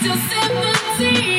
still 17.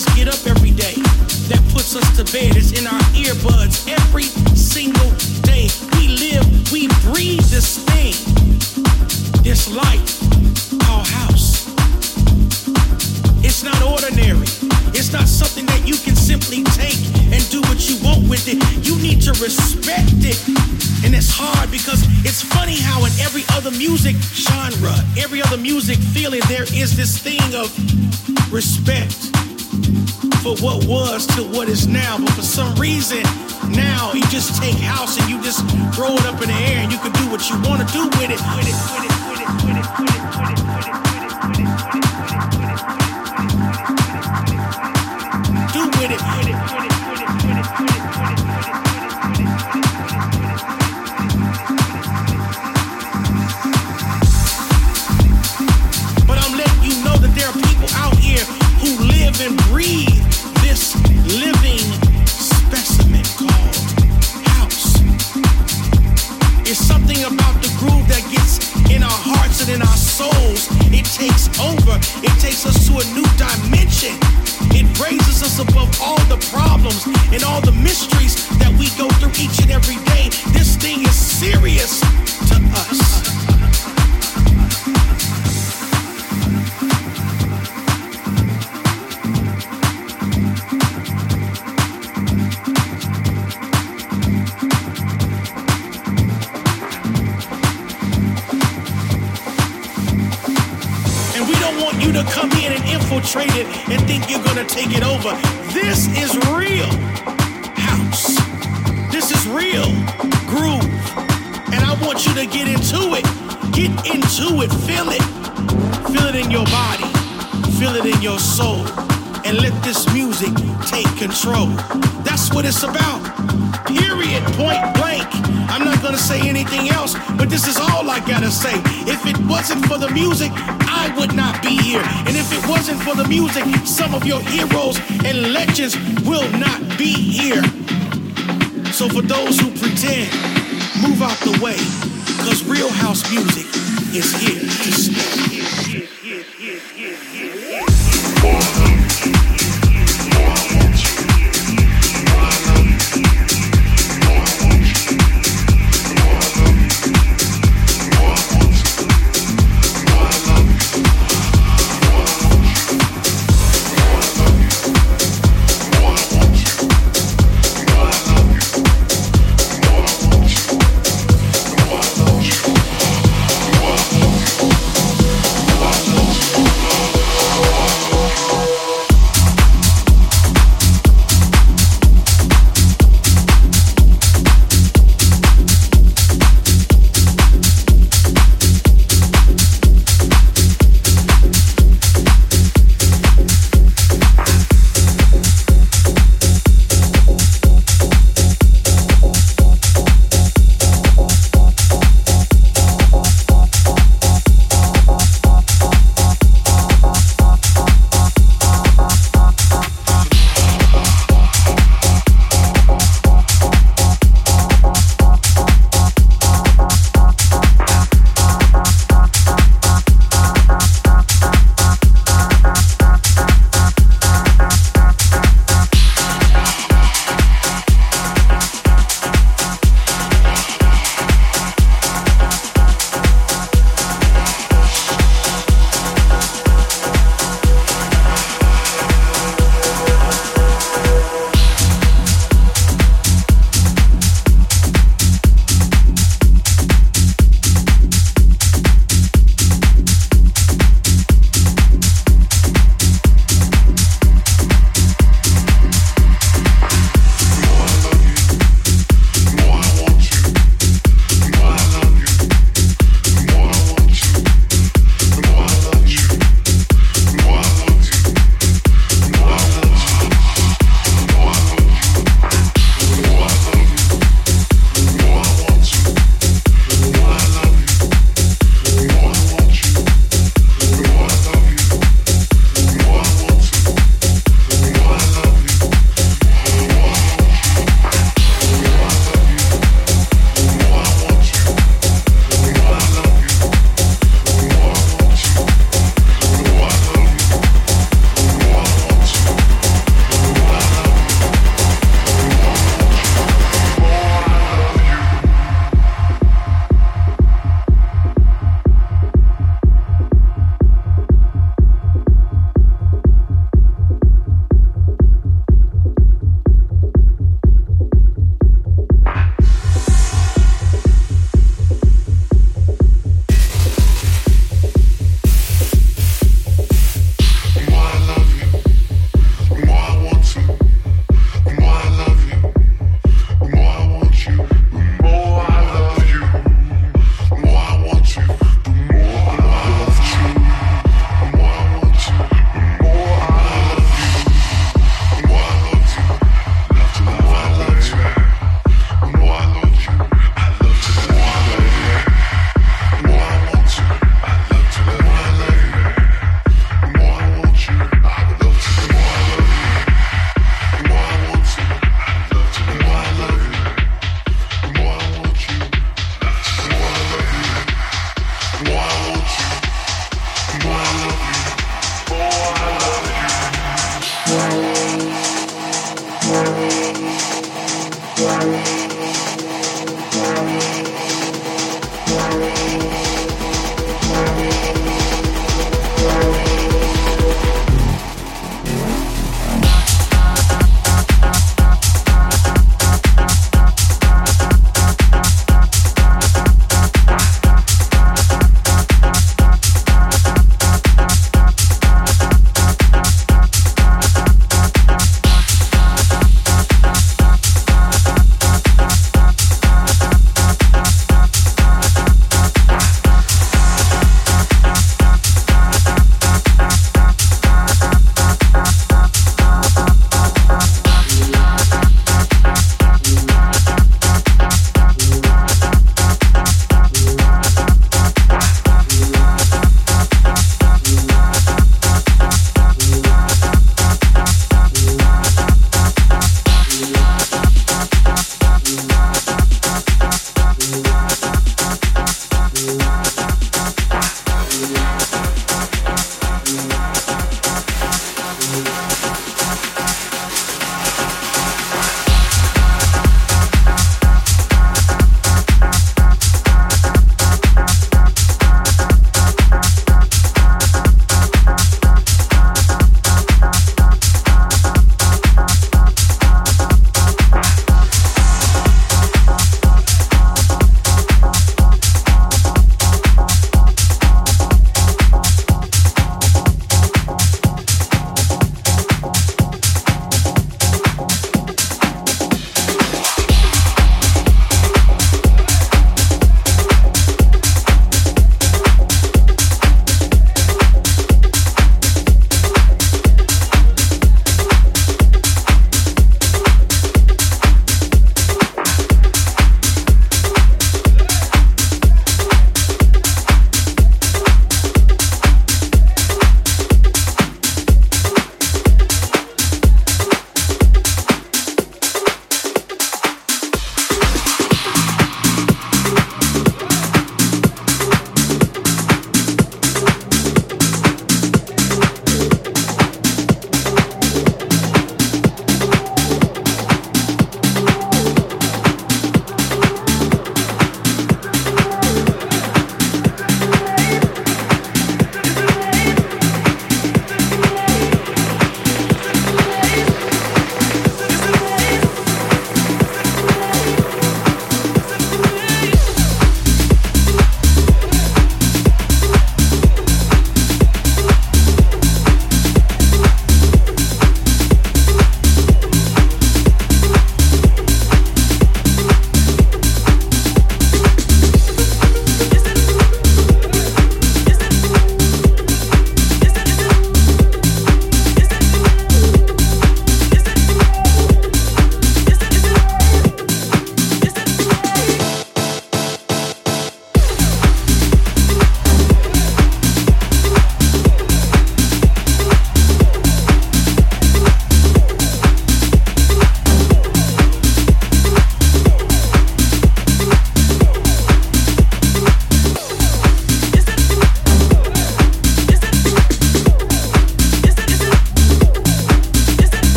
Us get up every day, that puts us to bed. It's in our earbuds every single day. We live, we breathe this thing, this life called house. It's not ordinary. It's not something that you can simply take and do what you want with it. You need to respect it. And it's hard because it's funny how in every other music genre, every other music feeling, there is this thing of respect for what was to what is now. But for some reason, now you just take house and you just throw it up in the air and you can do what you want to do with it. With it, with it, want you to get into it. Get into it. Feel it. Feel it in your body. Feel it in your soul. And let this music take control. That's what it's about. Period. Point blank. I'm not gonna say anything else, but this is all I gotta say. If it wasn't for the music, I would not be here. And if it wasn't for the music, some of your heroes and legends will not be here. So for those who pretend, move out the way, cause real house music is here to stay.